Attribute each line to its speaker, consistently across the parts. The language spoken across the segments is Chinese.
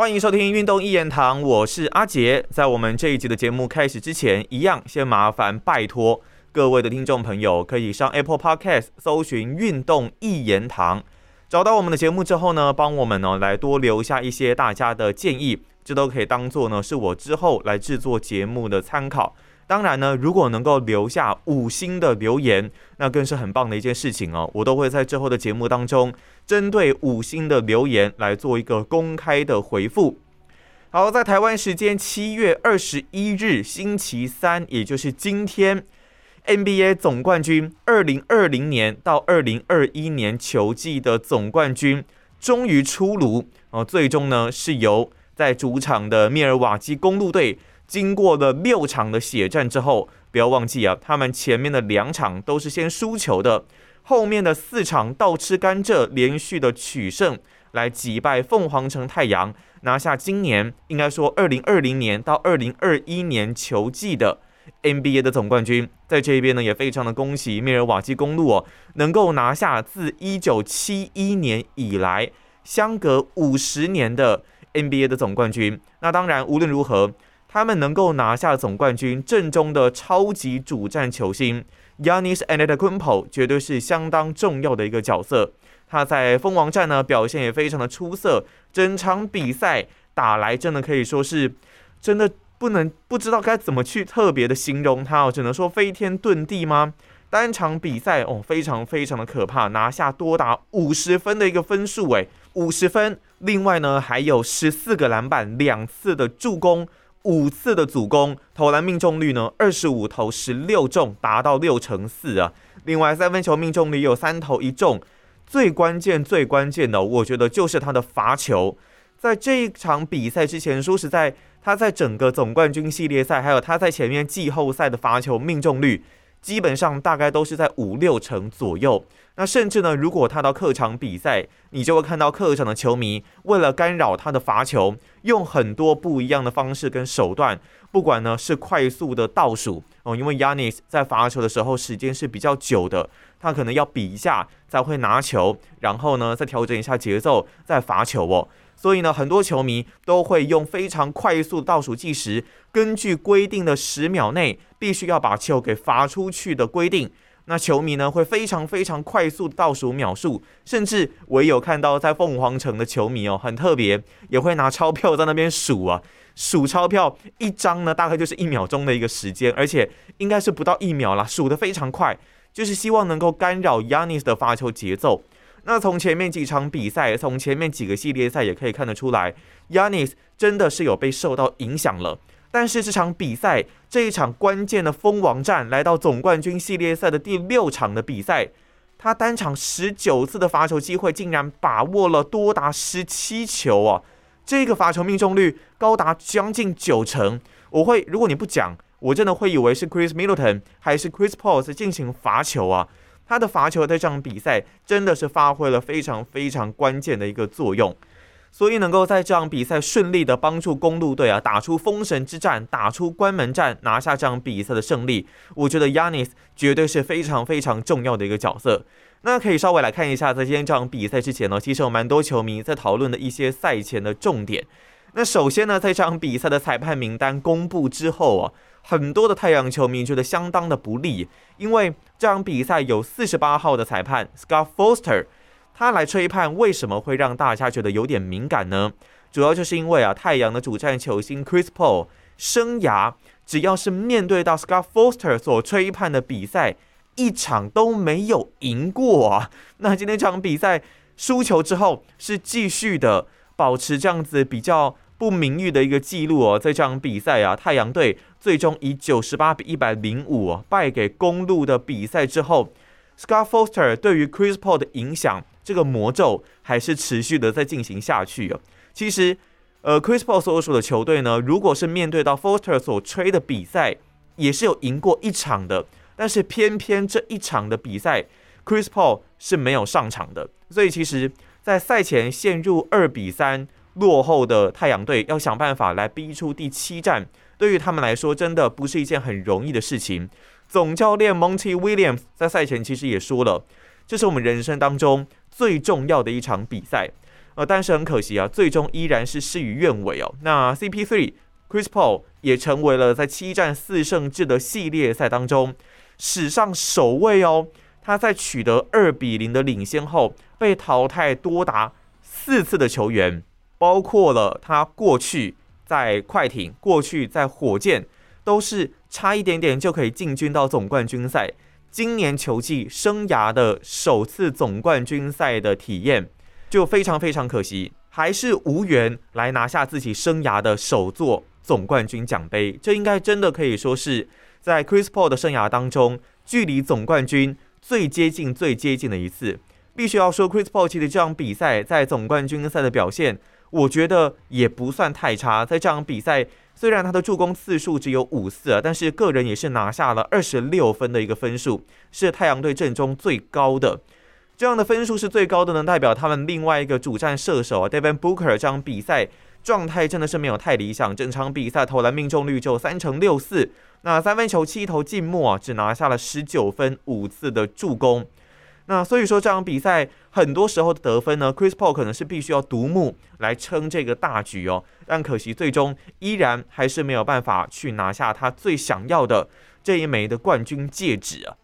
Speaker 1: 欢迎收听运动一言堂，我是阿杰。在我们这一集的节目开始之前，一样先麻烦拜托各位的听众朋友，可以上 Apple Podcast 搜寻“运动一言堂”，找到我们的节目之后呢，帮我们呢来多留下一些大家的建议，这都可以当做呢是我之后来制作节目的参考。当然呢，如果能够留下五星的留言，那更是很棒的一件事情哦。我都会在之后的节目当中，针对五星的留言来做一个公开的回复。好，在台湾时间七月二十一日星期三，也就是今天，NBA 总冠军二零二零年到二零二一年球季的总冠军终于出炉哦。最终呢，是由在主场的密尔瓦基公路队。经过了六场的血战之后，不要忘记啊，他们前面的两场都是先输球的，后面的四场倒吃甘蔗，连续的取胜来击败凤凰城太阳，拿下今年应该说二零二零年到二零二一年球季的 NBA 的总冠军。在这边呢，也非常的恭喜密尔瓦基公路哦，能够拿下自一九七一年以来相隔五十年的 NBA 的总冠军。那当然，无论如何。他们能够拿下总冠军，正中的超级主战球星 Yanis a n d e r k u m p o 绝对是相当重要的一个角色。他在蜂王战呢表现也非常的出色，整场比赛打来真的可以说是真的不能不知道该怎么去特别的形容他哦，只能说飞天遁地吗？单场比赛哦非常非常的可怕，拿下多达五十分的一个分数诶，五十分。另外呢还有十四个篮板，两次的助攻。五次的主攻，投篮命中率呢？二十五投十六中，达到六成四啊！另外三分球命中率有三投一中。最关键、最关键的，我觉得就是他的罚球。在这一场比赛之前，说实在，他在整个总冠军系列赛，还有他在前面季后赛的罚球命中率。基本上大概都是在五六成左右。那甚至呢，如果他到客场比赛，你就会看到客场的球迷为了干扰他的罚球，用很多不一样的方式跟手段。不管呢是快速的倒数哦，因为 Yanis 在罚球的时候时间是比较久的，他可能要比一下才会拿球，然后呢再调整一下节奏再罚球哦。所以呢，很多球迷都会用非常快速倒数计时，根据规定的十秒内必须要把球给罚出去的规定。那球迷呢会非常非常快速倒数秒数，甚至我也有看到在凤凰城的球迷哦，很特别，也会拿钞票在那边数啊，数钞票一张呢大概就是一秒钟的一个时间，而且应该是不到一秒啦，数得非常快，就是希望能够干扰 Yanis 的发球节奏。那从前面几场比赛，从前面几个系列赛也可以看得出来，Yanis 真的是有被受到影响了。但是这场比赛，这一场关键的封王战，来到总冠军系列赛的第六场的比赛，他单场十九次的罚球机会，竟然把握了多达十七球啊！这个罚球命中率高达将近九成。我会，如果你不讲，我真的会以为是 Chris Middleton 还是 Chris Paul 在进行罚球啊。他的罚球在这场比赛真的是发挥了非常非常关键的一个作用，所以能够在这场比赛顺利的帮助公路队啊打出封神之战，打出关门战，拿下这场比赛的胜利，我觉得 Yanis 绝对是非常非常重要的一个角色。那可以稍微来看一下，在今天这场比赛之前呢，其实有蛮多球迷在讨论的一些赛前的重点。那首先呢，在这场比赛的裁判名单公布之后啊。很多的太阳球迷觉得相当的不利，因为这场比赛有四十八号的裁判 Scott Foster，他来吹判，为什么会让大家觉得有点敏感呢？主要就是因为啊，太阳的主战球星 Chris Paul 生涯只要是面对到 Scott Foster 所吹判的比赛，一场都没有赢过啊。那今天这场比赛输球之后，是继续的保持这样子比较。不名誉的一个记录哦，在这场比赛啊，太阳队最终以九十八比一百零五败给公路的比赛之后，Scott Foster 对于 Chris Paul 的影响，这个魔咒还是持续的在进行下去啊。其实，呃，Chris Paul 所属的球队呢，如果是面对到 Foster 所吹的比赛，也是有赢过一场的，但是偏偏这一场的比赛，Chris Paul 是没有上场的，所以其实，在赛前陷入二比三。落后的太阳队要想办法来逼出第七战，对于他们来说，真的不是一件很容易的事情。总教练 Monty Williams 在赛前其实也说了，这是我们人生当中最重要的一场比赛。呃，但是很可惜啊，最终依然是事与愿违哦。那 CP3 Chris Paul 也成为了在七战四胜制的系列赛当中史上首位哦，他在取得二比零的领先后被淘汰多达四次的球员，包括了他过去在快艇、过去在火箭都是差一点点就可以进军到总冠军赛。今年球季生涯的首次总冠军赛的体验，就非常非常可惜，还是无缘来拿下自己生涯的首座总冠军奖杯。这应该真的可以说是在 Chris Paul 的生涯当中，距离总冠军最接近、最接近的一次。必须要说，Chris Paul 其实这场比赛在总冠军赛的表现，我觉得也不算太差。在这场比赛。虽然他的助攻次数只有五次啊，但是个人也是拿下了二十六分的一个分数，是太阳队阵中最高的。这样的分数是最高的呢，代表他们另外一个主战射手啊，Devin Booker 这场比赛状态真的是没有太理想，整场比赛投篮命中率就三成六四，那三分球七投进末啊，只拿下了十九分五次的助攻。那所以说这场比赛很多时候的得分呢，Chris Paul 可能是必须要独木来撑这个大局哦，但可惜最终依然还是没有办法去拿下他最想要的这一枚的冠军戒指啊。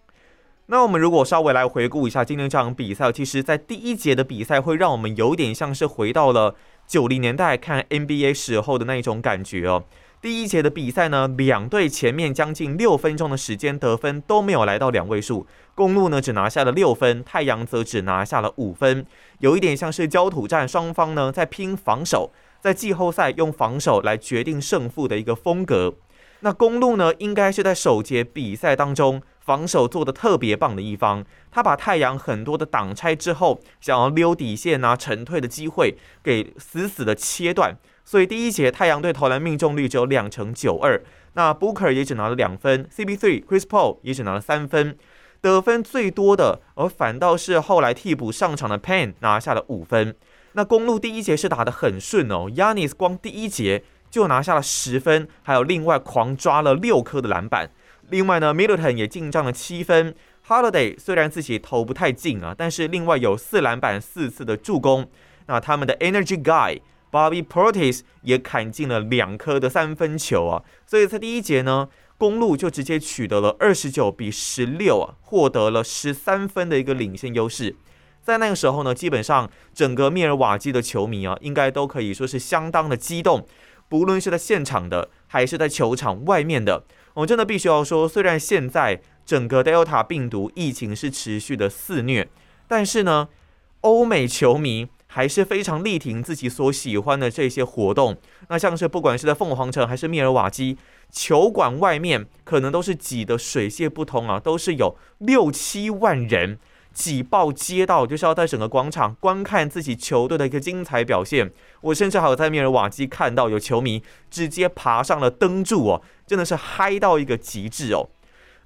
Speaker 1: 那我们如果稍微来回顾一下今天这场比赛，其实在第一节的比赛会让我们有点像是回到了九零年代看 NBA 时候的那一种感觉哦。第一节的比赛呢，两队前面将近六分钟的时间得分都没有来到两位数，公路呢只拿下了六分，太阳则只拿下了五分，有一点像是焦土战，双方呢在拼防守，在季后赛用防守来决定胜负的一个风格。那公路呢，应该是在首节比赛当中防守做的特别棒的一方，他把太阳很多的挡拆之后，想要溜底线啊沉退的机会给死死的切断。所以第一节太阳队投篮命中率只有两成九二，那 Booker 也只拿了两分，CP3 Chris Paul 也只拿了三分，得分最多的，而反倒是后来替补上场的 Pan 拿下了五分。那公路第一节是打得很顺哦，Yanis 光第一节就拿下了十分，还有另外狂抓了六颗的篮板。另外呢，Middleton 也进账了七分，Holiday 虽然自己投不太进啊，但是另外有四篮板四次的助攻。那他们的 Energy Guy。Bobby Portis 也砍进了两颗的三分球啊，所以在第一节呢，公路就直接取得了二十九比十六啊，获得了十三分的一个领先优势。在那个时候呢，基本上整个密尔瓦基的球迷啊，应该都可以说是相当的激动，不论是在现场的还是在球场外面的。我真的必须要说，虽然现在整个 Delta 病毒疫情是持续的肆虐，但是呢，欧美球迷。还是非常力挺自己所喜欢的这些活动。那像是不管是在凤凰城还是密尔瓦基球馆外面，可能都是挤得水泄不通啊，都是有六七万人挤爆街道，就是要在整个广场观看自己球队的一个精彩表现。我甚至还有在密尔瓦基看到有球迷直接爬上了灯柱哦，真的是嗨到一个极致哦。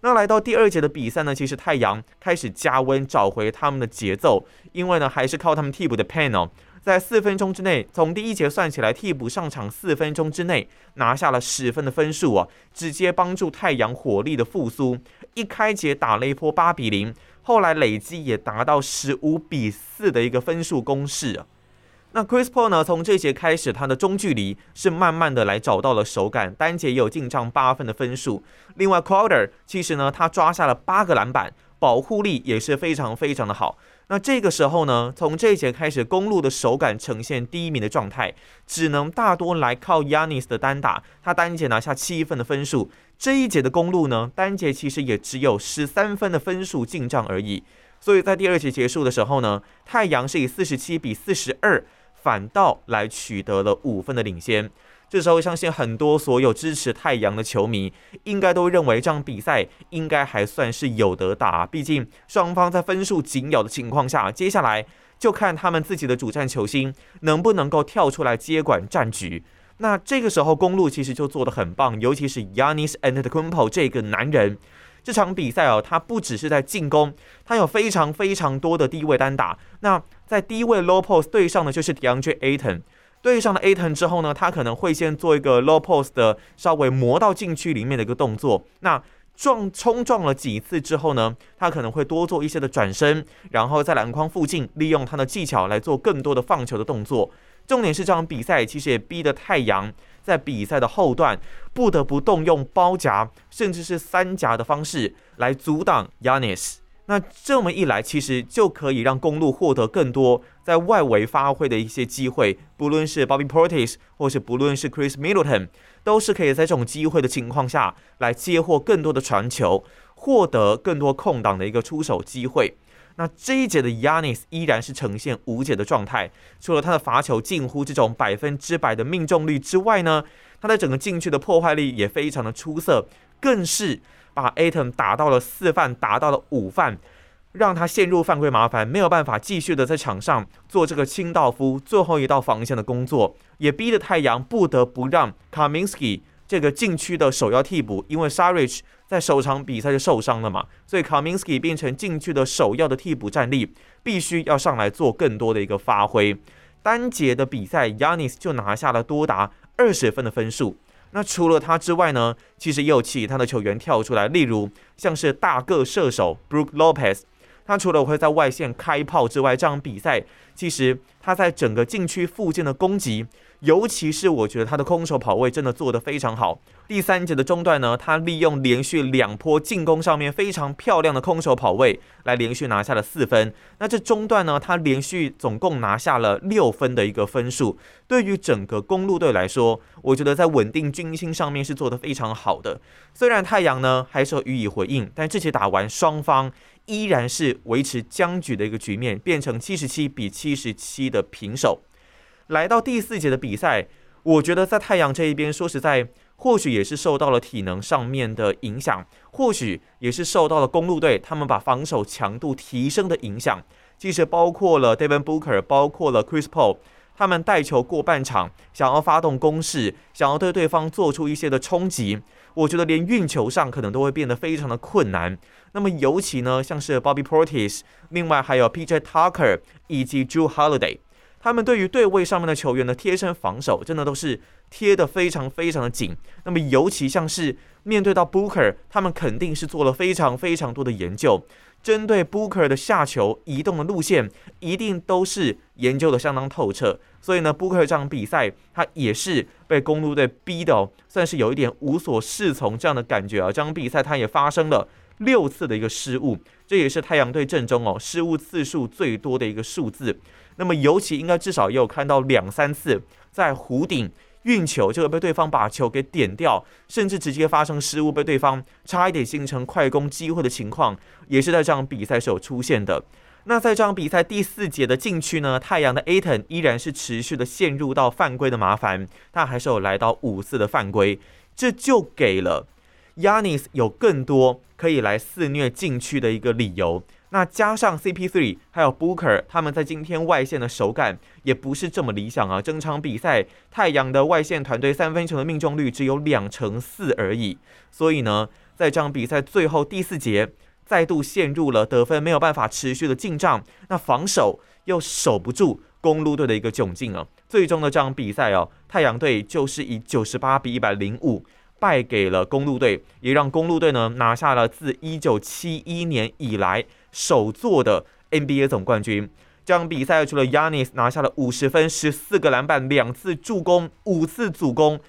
Speaker 1: 那来到第二节的比赛呢，其实太阳开始加温，找回他们的节奏，因为呢还是靠他们替补的 Panel，在四分钟之内，从第一节算起来，替补上场四分钟之内拿下了十分的分数啊，直接帮助太阳火力的复苏。一开节打了一波八比零，后来累积也达到十五比四的一个分数攻势。那 Chris Paul 呢？从这节开始，他的中距离是慢慢的来找到了手感，单节也有进账八分的分数。另外，Crowder 其实呢，他抓下了八个篮板，保护力也是非常非常的好。那这个时候呢，从这一节开始，公路的手感呈现低迷的状态，只能大多来靠 Yanis 的单打，他单节拿下七分的分数。这一节的公路呢，单节其实也只有十三分的分数进账而已。所以在第二节结束的时候呢，太阳是以四十七比四十二。反倒来取得了五分的领先。这时候，相信很多所有支持太阳的球迷，应该都认为这场比赛应该还算是有得打。毕竟双方在分数紧咬的情况下，接下来就看他们自己的主战球星能不能够跳出来接管战局。那这个时候，公路其实就做得很棒，尤其是 Yanis Antetokounmpo 这个男人。这场比赛哦，他不只是在进攻，他有非常非常多的低位单打。那在低位 low post 对上的就是 DeAndre Ayton，对上了 Aton 之后呢，他可能会先做一个 low post 的稍微磨到禁区里面的一个动作。那撞冲撞了几次之后呢，他可能会多做一些的转身，然后在篮筐附近利用他的技巧来做更多的放球的动作。重点是这场比赛其实也逼得太阳在比赛的后段不得不动用包夹甚至是三夹的方式来阻挡 Yanis。那这么一来，其实就可以让公路获得更多在外围发挥的一些机会，不论是 Bobby Portis 或是不论是 Chris Middleton，都是可以在这种机会的情况下来接获更多的传球，获得更多空档的一个出手机会。那这一节的 Yanis 依然是呈现无解的状态，除了他的罚球近乎这种百分之百的命中率之外呢，他的整个禁区的破坏力也非常的出色，更是把 Atom 打到了四犯，打到了五犯，让他陷入犯规麻烦，没有办法继续的在场上做这个清道夫最后一道防线的工作，也逼得太阳不得不让 Kaminsky 这个禁区的首要替补，因为 Sarich。在首场比赛就受伤了嘛，所以卡明斯基变成禁区的首要的替补战力，必须要上来做更多的一个发挥。单节的比赛，Yanis 就拿下了多达二十分的分数。那除了他之外呢，其实也有其他的球员跳出来，例如像是大个射手 Brook Lopez，他除了会在外线开炮之外，这场比赛其实他在整个禁区附近的攻击。尤其是我觉得他的空手跑位真的做得非常好。第三节的中段呢，他利用连续两波进攻上面非常漂亮的空手跑位，来连续拿下了四分。那这中段呢，他连续总共拿下了六分的一个分数。对于整个公路队来说，我觉得在稳定军心上面是做得非常好的。虽然太阳呢还是予以回应，但这节打完，双方依然是维持僵局的一个局面，变成七十七比七十七的平手。来到第四节的比赛，我觉得在太阳这一边，说实在，或许也是受到了体能上面的影响，或许也是受到了公路队他们把防守强度提升的影响。其实包括了 Devin Booker，包括了 Chris Paul，他们带球过半场，想要发动攻势，想要对对方做出一些的冲击，我觉得连运球上可能都会变得非常的困难。那么尤其呢，像是 Bobby Portis，另外还有 PJ Tucker 以及 Drew Holiday。他们对于对位上面的球员的贴身防守，真的都是贴得非常非常的紧。那么，尤其像是面对到 Booker，他们肯定是做了非常非常多的研究，针对 Booker 的下球移动的路线，一定都是研究的相当透彻。所以呢，Booker 这场比赛他也是被公路队逼的，算是有一点无所适从这样的感觉啊。这场比赛他也发生了六次的一个失误，这也是太阳队阵中哦失误次数最多的一个数字。那么，尤其应该至少也有看到两三次在弧顶运球，就会被对方把球给点掉，甚至直接发生失误，被对方差一点形成快攻机会的情况，也是在这场比赛时候出现的。那在这场比赛第四节的禁区呢，太阳的 Aton 依然是持续的陷入到犯规的麻烦，他还是有来到五次的犯规，这就给了 Yanis 有更多可以来肆虐禁区的一个理由。那加上 CP3 还有 Booker，他们在今天外线的手感也不是这么理想啊。整场比赛，太阳的外线团队三分球的命中率只有两成四而已。所以呢，在这场比赛最后第四节，再度陷入了得分没有办法持续的进账，那防守又守不住公路队的一个窘境啊。最终的这场比赛哦，太阳队就是以九十八比一百零五败给了公路队，也让公路队呢拿下了自一九七一年以来。首座的 NBA 总冠军，这场比赛除了 Yanis 拿下了五十分、十四个篮板、两次助攻、五次助攻，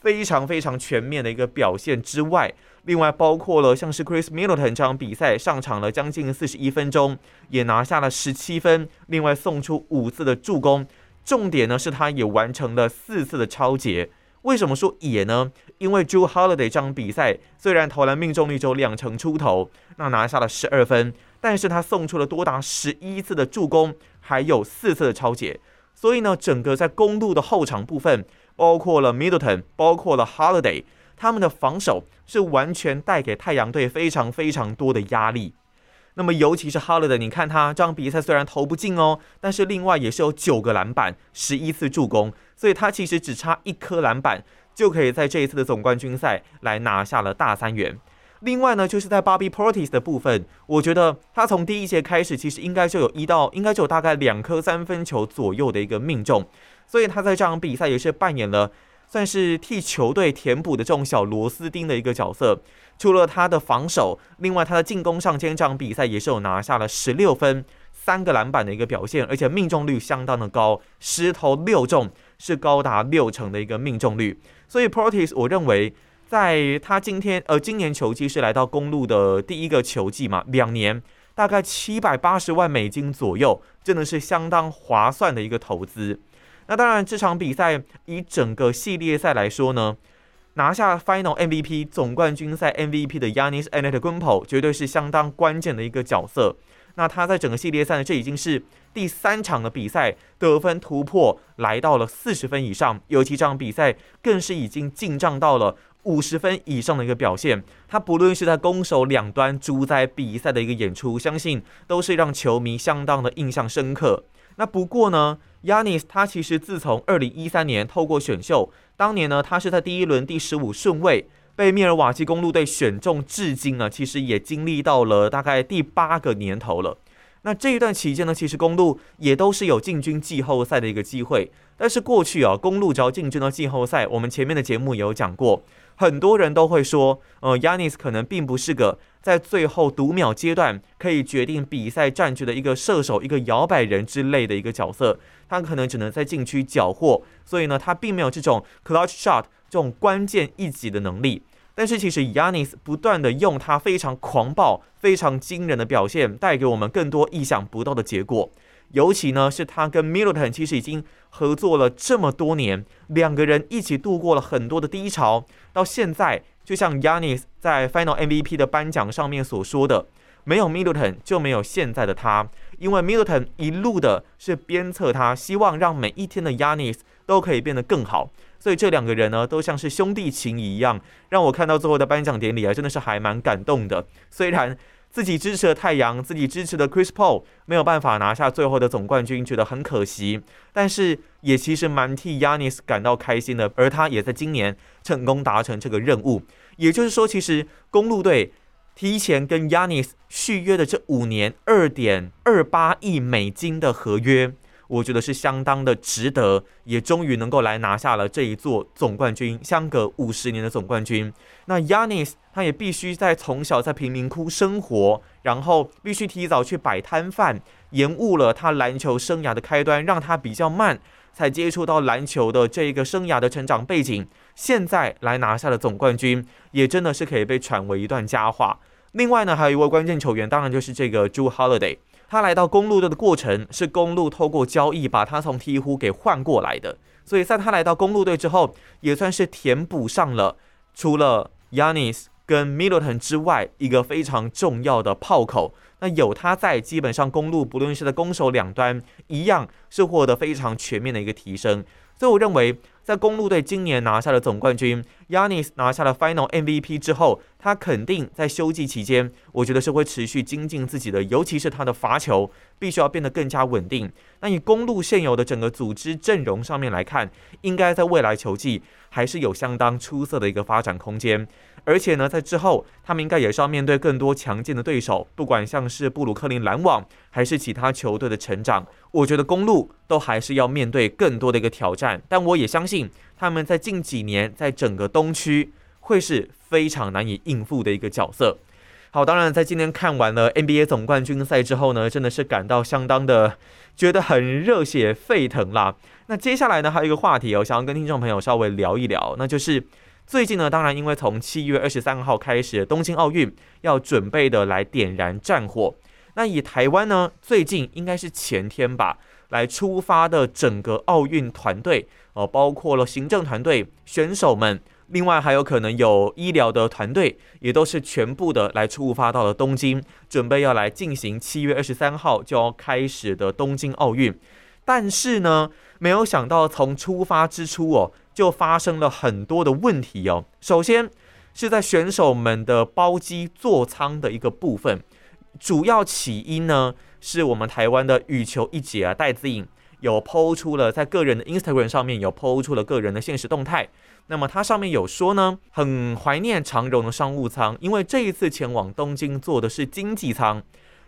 Speaker 1: 非常非常全面的一个表现之外，另外包括了像是 Chris Middleton 这场比赛上场了将近四十一分钟，也拿下了十七分，另外送出五次的助攻，重点呢是他也完成了四次的超节。为什么说也呢？因为 Drew Holiday 这场比赛虽然投篮命中率只有两成出头，那拿下了十二分。但是他送出了多达十一次的助攻，还有四次的超解，所以呢，整个在公路的后场部分，包括了 Middleton，包括了 Holiday，他们的防守是完全带给太阳队非常非常多的压力。那么尤其是 Holiday，你看他这场比赛虽然投不进哦，但是另外也是有九个篮板，十一次助攻，所以他其实只差一颗篮板就可以在这一次的总冠军赛来拿下了大三元。另外呢，就是在 Bobby Portis 的部分，我觉得他从第一节开始，其实应该就有一到，应该就有大概两颗三分球左右的一个命中，所以他在这场比赛也是扮演了算是替球队填补的这种小螺丝钉的一个角色。除了他的防守，另外他的进攻上，今天这场比赛也是有拿下了十六分、三个篮板的一个表现，而且命中率相当的高，十投六中，是高达六成的一个命中率。所以 Portis，我认为在他今天呃今年球季是来到公路的第一个球季嘛，两年大概七百八十万美金左右，真的是相当划算的一个投资。那当然，这场比赛以整个系列赛来说呢。拿下 Final MVP 总冠军赛 MVP 的 Yanis Antetokounmpo 绝对是相当关键的一个角色。那他在整个系列赛呢，这已经是第三场的比赛，得分突破来到了四十分以上，尤其这场比赛更是已经进账到了五十分以上的一个表现。他不论是在攻守两端主宰比赛的一个演出，相信都是让球迷相当的印象深刻。那不过呢，Yanis 他其实自从二零一三年透过选秀。当年呢，他是在第一轮第十五顺位被密尔瓦基公路队选中，至今呢，其实也经历到了大概第八个年头了。那这一段期间呢，其实公路也都是有进军季后赛的一个机会。但是过去啊，公路只要进军到季后赛，我们前面的节目也有讲过，很多人都会说，呃，Yanis 可能并不是个在最后读秒阶段可以决定比赛战局的一个射手、一个摇摆人之类的一个角色。他可能只能在禁区缴获，所以呢，他并没有这种 clutch shot 这种关键一击的能力。但是其实 Yanis 不断的用他非常狂暴、非常惊人的表现，带给我们更多意想不到的结果。尤其呢，是他跟 Middleton 其实已经合作了这么多年，两个人一起度过了很多的低潮。到现在，就像 Yanis 在 Final MVP 的颁奖上面所说的。没有 Middleton 就没有现在的他，因为 Middleton 一路的是鞭策他，希望让每一天的 Yanis 都可以变得更好。所以这两个人呢，都像是兄弟情谊一样，让我看到最后的颁奖典礼啊，真的是还蛮感动的。虽然自己支持的太阳，自己支持的 Chris Paul 没有办法拿下最后的总冠军，觉得很可惜，但是也其实蛮替 Yanis 感到开心的。而他也在今年成功达成这个任务，也就是说，其实公路队。提前跟 Yanis 续约的这五年二点二八亿美金的合约，我觉得是相当的值得，也终于能够来拿下了这一座总冠军，相隔五十年的总冠军。那 Yanis 他也必须在从小在贫民窟生活，然后必须提早去摆摊贩，延误了他篮球生涯的开端，让他比较慢才接触到篮球的这一个生涯的成长背景。现在来拿下了总冠军，也真的是可以被传为一段佳话。另外呢，还有一位关键球员，当然就是这个 Drew Holiday。他来到公路队的过程是公路透过交易把他从鹈鹕给换过来的，所以在他来到公路队之后，也算是填补上了除了 Yanis 跟 Middleton 之外一个非常重要的炮口。那有他在，基本上公路不论是在攻守两端，一样是获得非常全面的一个提升。所以我认为。在公路队今年拿下了总冠军，Yanis 拿下了 Final MVP 之后，他肯定在休季期间，我觉得是会持续精进自己的，尤其是他的罚球必须要变得更加稳定。那以公路现有的整个组织阵容上面来看，应该在未来球季还是有相当出色的一个发展空间。而且呢，在之后，他们应该也是要面对更多强劲的对手，不管像是布鲁克林篮网，还是其他球队的成长，我觉得公路都还是要面对更多的一个挑战。但我也相信，他们在近几年在整个东区会是非常难以应付的一个角色。好，当然在今天看完了 NBA 总冠军赛之后呢，真的是感到相当的觉得很热血沸腾啦。那接下来呢，还有一个话题，我想要跟听众朋友稍微聊一聊，那就是。最近呢，当然因为从七月二十三号开始，东京奥运要准备的来点燃战火。那以台湾呢，最近应该是前天吧，来出发的整个奥运团队哦，包括了行政团队、选手们，另外还有可能有医疗的团队，也都是全部的来出发到了东京，准备要来进行七月二十三号就要开始的东京奥运。但是呢，没有想到从出发之初哦。就发生了很多的问题哦。首先是在选手们的包机座舱的一个部分，主要起因呢是我们台湾的羽球一姐啊戴资颖有抛出了在个人的 Instagram 上面有抛出了个人的现实动态。那么它上面有说呢，很怀念长荣的商务舱，因为这一次前往东京坐的是经济舱。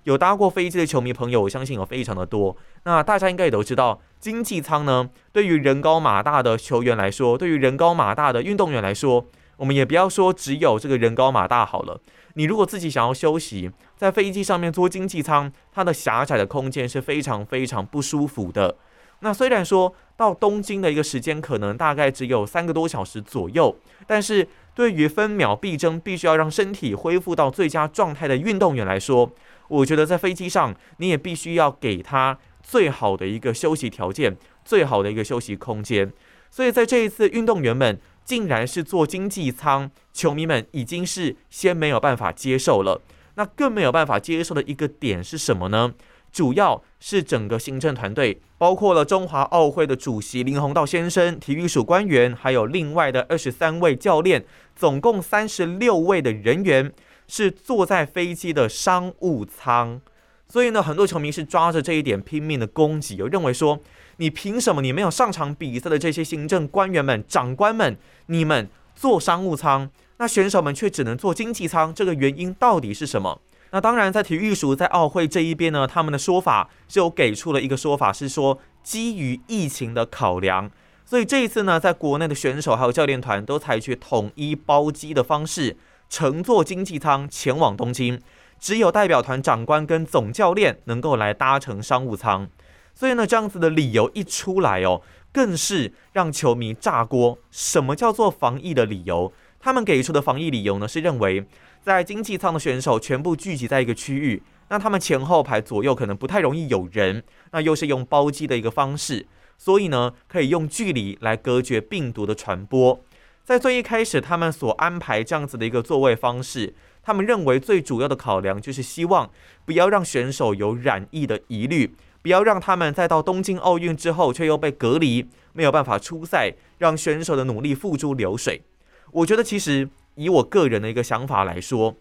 Speaker 1: 有搭过飞机的球迷朋友，我相信有非常的多。那大家应该也都知道，经济舱呢，对于人高马大的球员来说，对于人高马大的运动员来说，我们也不要说只有这个人高马大好了。你如果自己想要休息，在飞机上面坐经济舱，它的狭窄的空间是非常非常不舒服的。那虽然说到东京的一个时间可能大概只有三个多小时左右，但是对于分秒必争、必须要让身体恢复到最佳状态的运动员来说，我觉得在飞机上你也必须要给他最好的一个休息条件、最好的一个休息空间。所以在这一次，运动员们竟然是坐经济舱，球迷们已经是先没有办法接受了。那更没有办法接受的一个点是什么呢？主要是整个行政团队，包括了中华奥会的主席林鸿道先生、体育署官员，还有另外的二十三位教练，总共三十六位的人员是坐在飞机的商务舱。所以呢，很多球迷是抓着这一点拼命的攻击，有认为说，你凭什么你没有上场比赛的这些行政官员们、长官们，你们坐商务舱，那选手们却只能坐经济舱，这个原因到底是什么？那当然，在体育署在奥会这一边呢，他们的说法就给出了一个说法，是说基于疫情的考量，所以这一次呢，在国内的选手还有教练团都采取统一包机的方式，乘坐经济舱前往东京，只有代表团长官跟总教练能够来搭乘商务舱。所以呢，这样子的理由一出来哦，更是让球迷炸锅。什么叫做防疫的理由？他们给出的防疫理由呢，是认为。在经济舱的选手全部聚集在一个区域，那他们前后排左右可能不太容易有人，那又是用包机的一个方式，所以呢，可以用距离来隔绝病毒的传播。在最一开始，他们所安排这样子的一个座位方式，他们认为最主要的考量就是希望不要让选手有染疫的疑虑，不要让他们再到东京奥运之后却又被隔离，没有办法出赛，让选手的努力付诸流水。我觉得其实。以我个人的一个想法来说，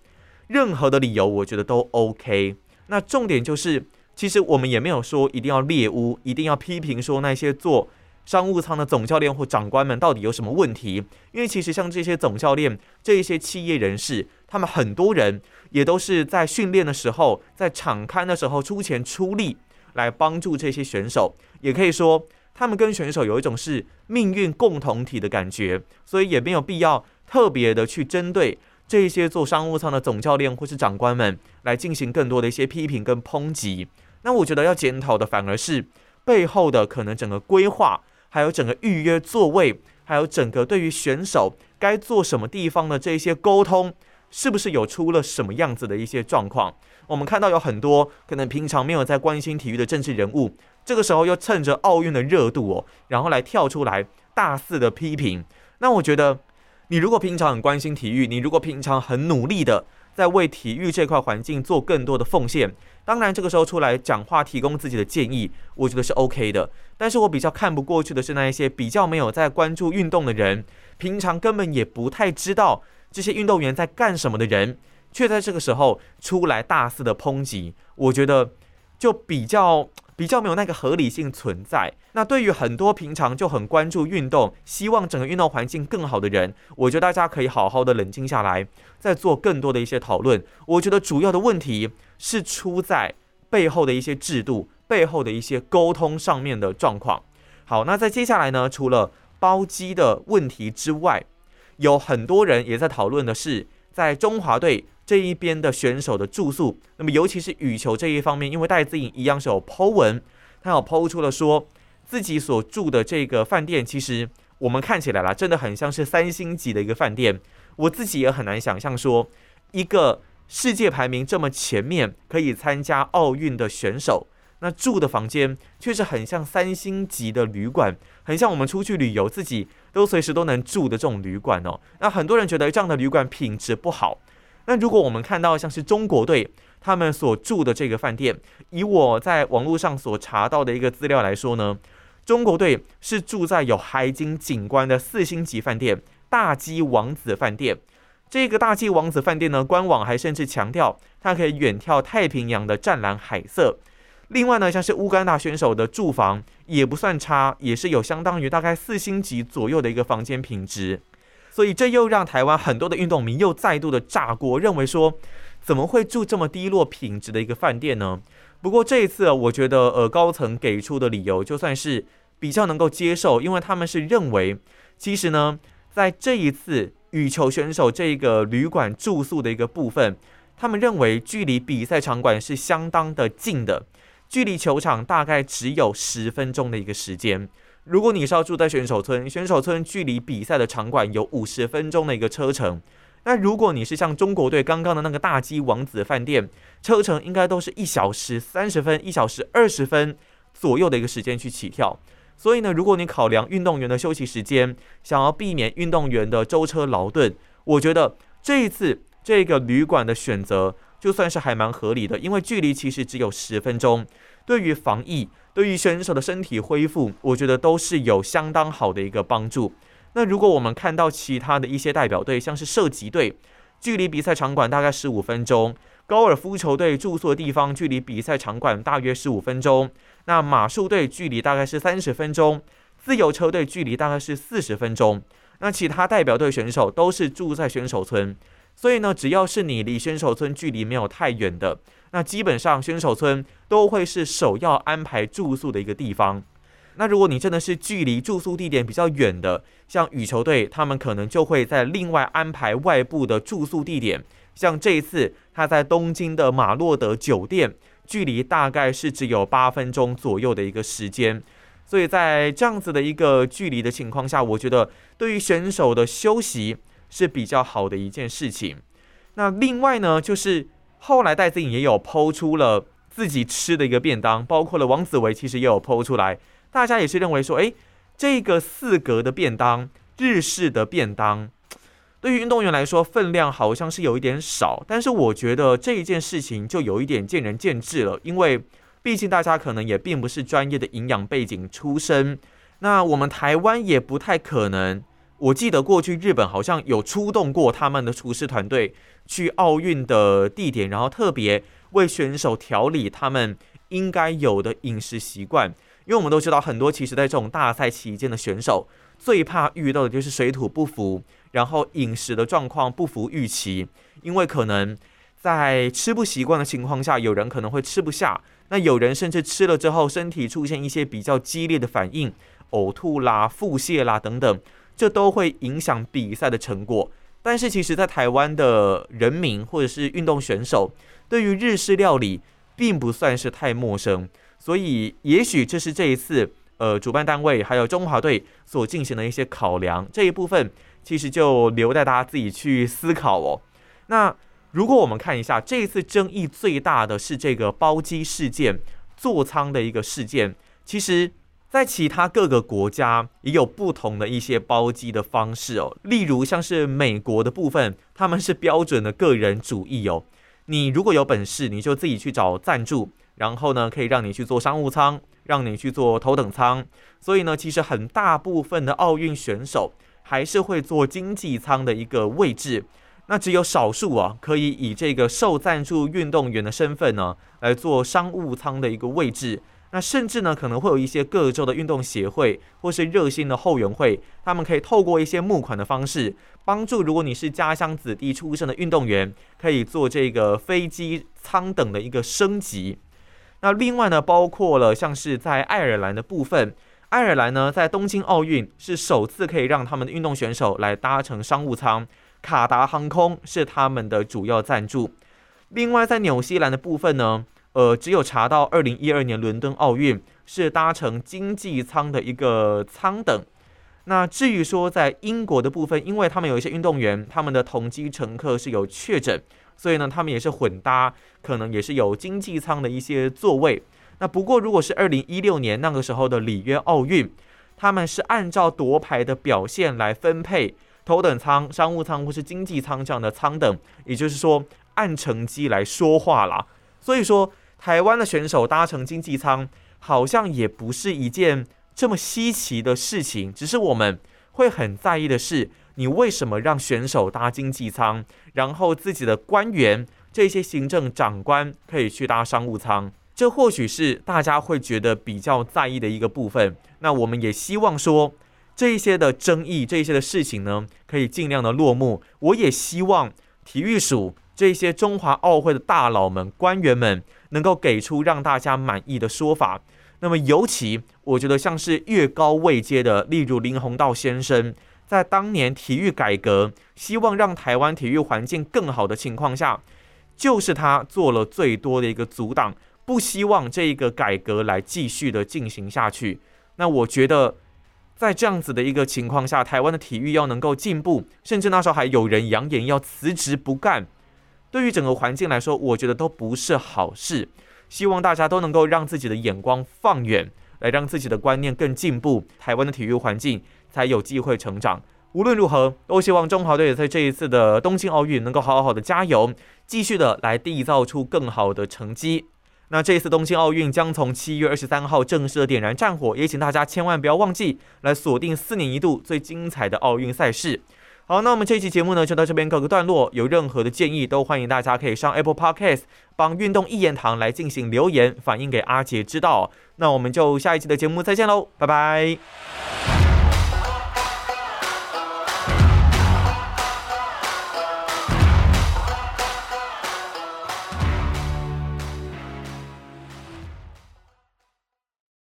Speaker 1: 任何的理由我觉得都 OK。那重点就是，其实我们也没有说一定要猎污，一定要批评说那些做商务舱的总教练或长官们到底有什么问题。因为其实像这些总教练、这一些企业人士，他们很多人也都是在训练的时候，在场刊的时候出钱出力来帮助这些选手，也可以说他们跟选手有一种是命运共同体的感觉，所以也没有必要。特别的去针对这些做商务舱的总教练或是长官们来进行更多的一些批评跟抨击。那我觉得要检讨的反而是背后的可能整个规划，还有整个预约座位，还有整个对于选手该坐什么地方的这些沟通，是不是有出了什么样子的一些状况？我们看到有很多可能平常没有在关心体育的政治人物，这个时候又趁着奥运的热度哦，然后来跳出来大肆的批评。那我觉得。你如果平常很关心体育，你如果平常很努力的在为体育这块环境做更多的奉献，当然这个时候出来讲话提供自己的建议，我觉得是 OK 的。但是我比较看不过去的是那一些比较没有在关注运动的人，平常根本也不太知道这些运动员在干什么的人，却在这个时候出来大肆的抨击，我觉得就比较。比较没有那个合理性存在。那对于很多平常就很关注运动、希望整个运动环境更好的人，我觉得大家可以好好的冷静下来，再做更多的一些讨论。我觉得主要的问题是出在背后的一些制度、背后的一些沟通上面的状况。好，那在接下来呢，除了包机的问题之外，有很多人也在讨论的是，在中华队。这一边的选手的住宿，那么尤其是羽球这一方面，因为戴资颖一样是有 Po 文，他有 Po 出了说自己所住的这个饭店，其实我们看起来啦，真的很像是三星级的一个饭店。我自己也很难想象说，一个世界排名这么前面可以参加奥运的选手，那住的房间却是很像三星级的旅馆，很像我们出去旅游自己都随时都能住的这种旅馆哦。那很多人觉得这样的旅馆品质不好。那如果我们看到像是中国队他们所住的这个饭店，以我在网络上所查到的一个资料来说呢，中国队是住在有海景景观的四星级饭店——大基王子饭店。这个大基王子饭店呢，官网还甚至强调它可以远眺太平洋的湛蓝海色。另外呢，像是乌干达选手的住房也不算差，也是有相当于大概四星级左右的一个房间品质。所以这又让台湾很多的运动迷又再度的炸锅，认为说怎么会住这么低落品质的一个饭店呢？不过这一次，我觉得呃高层给出的理由就算是比较能够接受，因为他们是认为，其实呢，在这一次羽球选手这个旅馆住宿的一个部分，他们认为距离比赛场馆是相当的近的，距离球场大概只有十分钟的一个时间。如果你是要住在选手村，选手村距离比赛的场馆有五十分钟的一个车程。那如果你是像中国队刚刚的那个大鸡王子饭店，车程应该都是一小时三十分、一小时二十分左右的一个时间去起跳。所以呢，如果你考量运动员的休息时间，想要避免运动员的舟车劳顿，我觉得这一次这个旅馆的选择就算是还蛮合理的，因为距离其实只有十分钟，对于防疫。对于选手的身体恢复，我觉得都是有相当好的一个帮助。那如果我们看到其他的一些代表队，像是射击队，距离比赛场馆大概十五分钟；高尔夫球队住宿的地方距离比赛场馆大约十五分钟；那马术队距离大概是三十分钟；自由车队距离大概是四十分钟。那其他代表队选手都是住在选手村，所以呢，只要是你离选手村距离没有太远的。那基本上选手村都会是首要安排住宿的一个地方。那如果你真的是距离住宿地点比较远的，像羽球队，他们可能就会在另外安排外部的住宿地点。像这一次他在东京的马洛德酒店，距离大概是只有八分钟左右的一个时间。所以在这样子的一个距离的情况下，我觉得对于选手的休息是比较好的一件事情。那另外呢，就是。后来戴思颖也有剖出了自己吃的一个便当，包括了王子维其实也有剖出来，大家也是认为说，哎，这个四格的便当，日式的便当，对于运动员来说分量好像是有一点少，但是我觉得这一件事情就有一点见仁见智了，因为毕竟大家可能也并不是专业的营养背景出身，那我们台湾也不太可能。我记得过去日本好像有出动过他们的厨师团队去奥运的地点，然后特别为选手调理他们应该有的饮食习惯。因为我们都知道，很多其实在这种大赛期间的选手最怕遇到的就是水土不服，然后饮食的状况不符预期。因为可能在吃不习惯的情况下，有人可能会吃不下，那有人甚至吃了之后身体出现一些比较激烈的反应，呕吐啦、腹泻啦等等。这都会影响比赛的成果，但是其实，在台湾的人民或者是运动选手，对于日式料理并不算是太陌生，所以也许这是这一次呃主办单位还有中华队所进行的一些考量，这一部分其实就留待大家自己去思考哦。那如果我们看一下这一次争议最大的是这个包机事件、座舱的一个事件，其实。在其他各个国家也有不同的一些包机的方式哦，例如像是美国的部分，他们是标准的个人主义哦。你如果有本事，你就自己去找赞助，然后呢可以让你去做商务舱，让你去做头等舱。所以呢，其实很大部分的奥运选手还是会做经济舱的一个位置，那只有少数啊可以以这个受赞助运动员的身份呢来做商务舱的一个位置。那甚至呢，可能会有一些各州的运动协会或是热心的后援会，他们可以透过一些募款的方式，帮助如果你是家乡子弟出身的运动员，可以做这个飞机舱等的一个升级。那另外呢，包括了像是在爱尔兰的部分，爱尔兰呢在东京奥运是首次可以让他们的运动选手来搭乘商务舱，卡达航空是他们的主要赞助。另外在纽西兰的部分呢。呃，只有查到二零一二年伦敦奥运是搭乘经济舱的一个舱等。那至于说在英国的部分，因为他们有一些运动员，他们的同机乘客是有确诊，所以呢，他们也是混搭，可能也是有经济舱的一些座位。那不过，如果是二零一六年那个时候的里约奥运，他们是按照夺牌的表现来分配头等舱、商务舱或是经济舱这样的舱等，也就是说按成绩来说话啦。所以说。台湾的选手搭乘经济舱，好像也不是一件这么稀奇的事情。只是我们会很在意的是，你为什么让选手搭经济舱，然后自己的官员、这些行政长官可以去搭商务舱？这或许是大家会觉得比较在意的一个部分。那我们也希望说，这一些的争议、这一些的事情呢，可以尽量的落幕。我也希望体育署。这些中华奥会的大佬们、官员们能够给出让大家满意的说法。那么，尤其我觉得像是越高位阶的，例如林鸿道先生，在当年体育改革，希望让台湾体育环境更好的情况下，就是他做了最多的一个阻挡，不希望这一个改革来继续的进行下去。那我觉得，在这样子的一个情况下，台湾的体育要能够进步，甚至那时候还有人扬言要辞职不干，对于整个环境来说，我觉得都不是好事。希望大家都能够让自己的眼光放远，来让自己的观念更进步，台湾的体育环境才有机会成长。无论如何，都希望中华队在这一次的东京奥运能够好好的加油，继续的来缔造出更好的成绩。那这一次东京奥运将从七月二十三号正式的点燃战火，也请大家千万不要忘记来锁定四年一度最精彩的奥运赛事。好，那我们这一期节目呢就到这边告个段落。有任何的建议，都欢迎大家可以上 Apple Podcast 帮运动一言堂来进行留言，反映给阿杰知道。那我们就下一期的节目再见喽，拜拜。